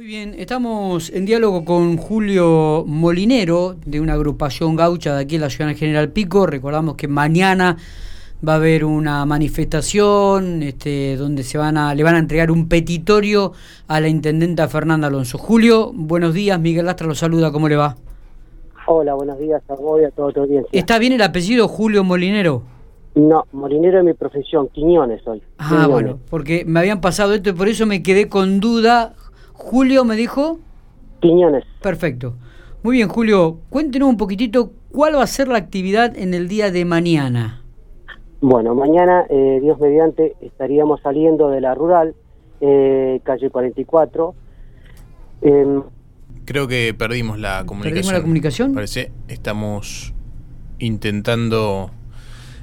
Muy bien, estamos en diálogo con Julio Molinero de una agrupación gaucha de aquí en la ciudad General Pico. Recordamos que mañana va a haber una manifestación este, donde se van a, le van a entregar un petitorio a la intendenta Fernanda Alonso. Julio, buenos días, Miguel Lastra lo saluda, ¿cómo le va? Hola, buenos días a vos y a todo tu audiencia. ¿Está bien el apellido Julio Molinero? No, Molinero es mi profesión, Quiñones soy. Ah, Quiñones. bueno, porque me habían pasado esto y por eso me quedé con duda. Julio me dijo, Quiñones. perfecto. Muy bien, Julio, cuéntenos un poquitito cuál va a ser la actividad en el día de mañana. Bueno, mañana, eh, Dios mediante, estaríamos saliendo de la rural, eh, calle 44. em, Creo que perdimos la comunicación. ¿Perdimos la comunicación? Parece. Estamos intentando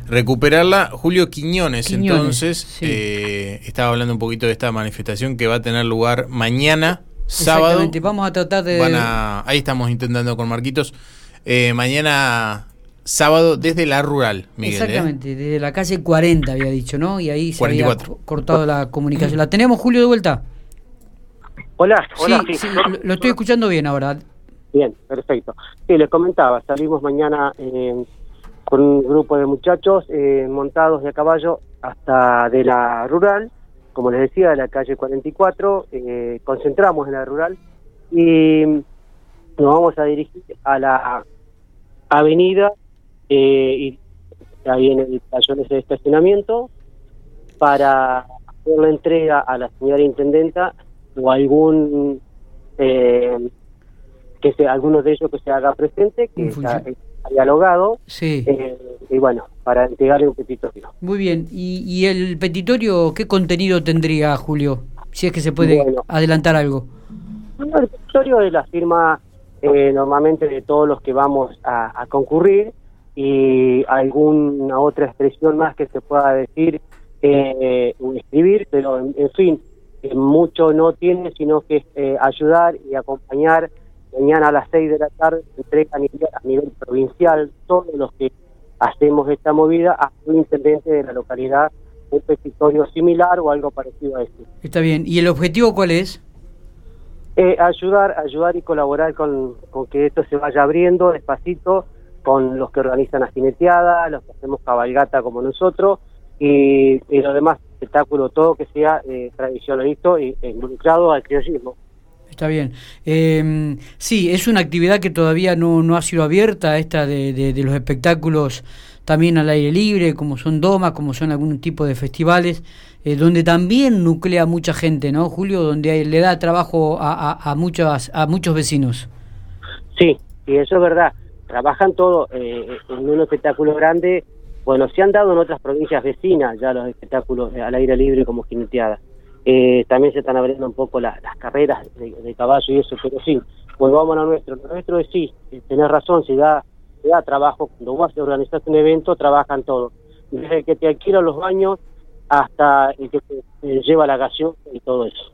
recuperarla. Julio Quiñones, Quiñones, entonces, sí. eh, estaba hablando un poquito de esta manifestación que va a tener lugar mañana, sábado. Exactamente, vamos a tratar de... Van a, ahí estamos intentando con Marquitos. Eh, mañana, sábado, desde la rural, Miguel. ¿eh? Exactamente, desde la calle 40 había dicho, ¿no? Y ahí se 44. había co- cortado la comunicación. ¿La tenemos, Julio, de vuelta? Hola, hola. sí, sí, lo, lo estoy escuchando bien ahora. Bien, perfecto. Sí, les comentaba, salimos mañana eh, con un grupo de muchachos eh, montados de a caballo hasta de la rural, como les decía, de la calle 44, eh, concentramos en la rural y nos vamos a dirigir a la avenida eh, y ahí en el tallón ese de estacionamiento para hacer la entrega a la señora intendenta o algún eh, que sea alguno de ellos que se haga presente que está dialogado Sí, eh, y bueno para entregarle un petitorio muy bien. ¿Y, y el petitorio qué contenido tendría, Julio? Si es que se puede Bueno. adelantar algo. Bueno, el petitorio es la firma eh, normalmente de todos los que vamos a, a concurrir y alguna otra expresión más que se pueda decir eh, o escribir, pero en, en fin, mucho no tiene, sino que es eh, ayudar y acompañar. Mañana a las seis de la tarde se entrega a nivel, a nivel provincial todos los que hacemos esta movida a un intendente de la localidad un petitorio similar o algo parecido a este. Está bien. ¿Y el objetivo cuál es? Eh, ayudar, ayudar y colaborar con, con que esto se vaya abriendo despacito con los que organizan la jineteada, los que hacemos cabalgata como nosotros y, y lo demás espectáculo, todo que sea eh, tradicionalista y involucrado al criollismo. Está bien. Eh, sí, es una actividad que todavía no, no ha sido abierta, esta de, de- los espectáculos también al aire libre, como son domas, como son algún tipo de festivales, eh, donde también nuclea mucha gente, ¿no, Julio? Donde hay- le da trabajo a, a, muchas, a muchos vecinos. Sí, y eso es verdad. Trabajan todo eh, en un espectáculo grande. Bueno, se han dado en otras provincias vecinas ya los espectáculos eh, al aire libre como jineteadas. Eh, también se están abriendo un poco la- las carreras de, caballo y eso, pero sí, volvamos a lo nuestro. Nuestro es sí, eh, tenés razón, se da, se da trabajo. Cuando vos organizás un evento, trabajan todos. Desde el que te alquila los baños hasta el que te lleva la gaseosa y todo eso.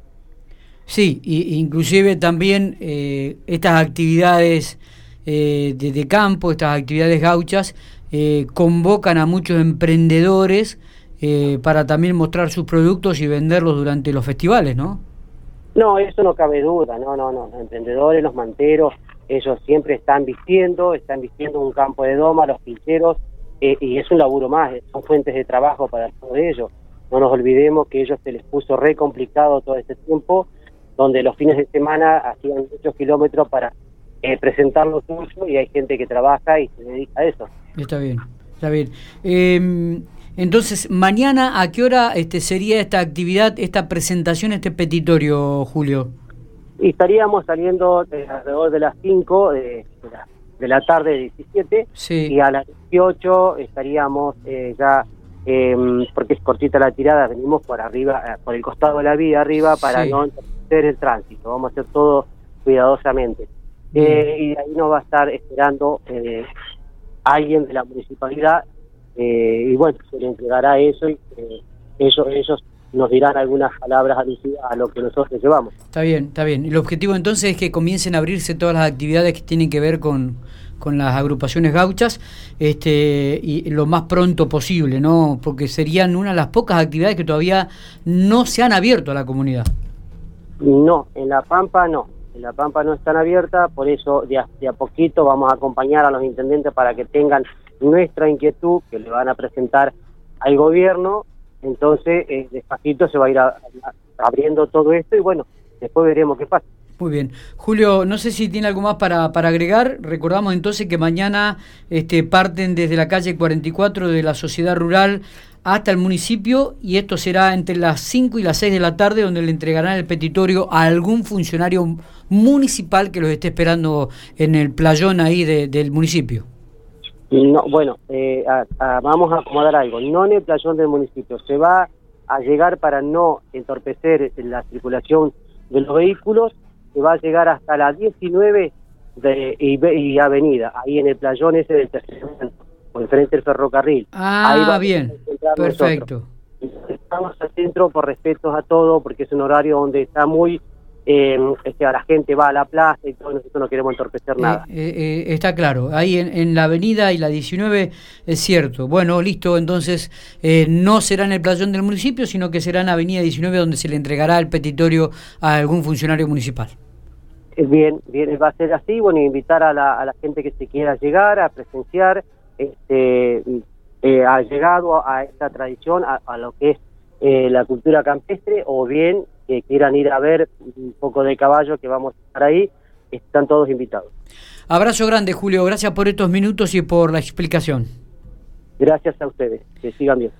Sí, y, inclusive también eh, estas actividades eh, de, de campo, estas actividades gauchas, eh, convocan a muchos emprendedores eh, para también mostrar sus productos y venderlos durante los festivales, ¿no? No, eso no cabe duda, no, no, no. Los emprendedores, los manteros, ellos siempre están vistiendo, están vistiendo un campo de doma, los pincheros, eh, y es un laburo más, son fuentes de trabajo para todos ellos. No nos olvidemos que ellos se les puso re complicado todo este tiempo, donde los fines de semana hacían muchos kilómetros para eh, presentar lo suyo y hay gente que trabaja y se dedica a eso. Está bien, está bien. Eh, entonces, mañana, ¿a qué hora este, sería esta actividad, esta presentación, este petitorio, Julio? Y estaríamos saliendo de alrededor de las 5 de, de la, de la tarde del 17 Sí. y a las 18 estaríamos eh, ya, eh, porque es cortita la tirada, venimos por arriba, eh, por el costado de la vía arriba para Sí. no interrumpir el tránsito, vamos a hacer todo cuidadosamente. Eh, y ahí nos va a estar esperando eh, alguien de la municipalidad eh, y bueno, se le entregará eso y eh, ellos, ellos nos dirán algunas palabras a lo que nosotros llevamos. Está bien, está bien. El objetivo entonces es que comiencen a abrirse todas las actividades que tienen que ver con, con las agrupaciones gauchas este, y lo más pronto posible, ¿no? Porque serían una de las pocas actividades que todavía no se han abierto a la comunidad. No, en La Pampa no. En La Pampa no están abiertas, por eso de a, de a poquito vamos a acompañar a los intendentes para que tengan nuestra inquietud que le van a presentar al gobierno. Entonces, eh, despacito se va a ir a- abriendo todo esto y bueno, después veremos qué pasa. Muy bien. Julio, no sé si tiene algo más para, agregar. Recordamos entonces que mañana este, parten desde la calle 44 de la sociedad rural hasta el municipio y esto será entre las 5 y las 6 de la tarde donde le entregarán el petitorio a algún funcionario municipal que los esté esperando en el playón ahí de- del municipio. No, bueno, eh, a- a- vamos a acomodar algo. No en el playón del municipio. Se va a llegar para no entorpecer la circulación de los vehículos. Se va a llegar hasta la 19 de, y, y Avenida, ahí en el playón ese del tercer por enfrente del ferrocarril. Ahí Ah, vamos bien. a concentrar Perfecto. nosotros. Estamos al centro por respeto a todo, porque es un horario donde está muy. Eh, este, la gente va a la plaza y todo, nosotros no queremos entorpecer nada. Eh, eh, eh, está claro, ahí en, en la avenida y la 19 es cierto. Bueno, listo, entonces eh, no será en el playón del municipio, sino que será en avenida 19 donde se le entregará el petitorio a algún funcionario municipal. Eh, Bien, bien, va a ser así, bueno, invitar a la, a la gente que se quiera llegar a presenciar, este, eh, ha llegado a, esta tradición, a, a lo que es eh, la cultura campestre, o bien que quieran ir a ver un poco de caballo que vamos a estar ahí, están todos invitados. Abrazo grande, Julio, gracias por estos minutos y por la explicación. Gracias a ustedes, que sigan bien.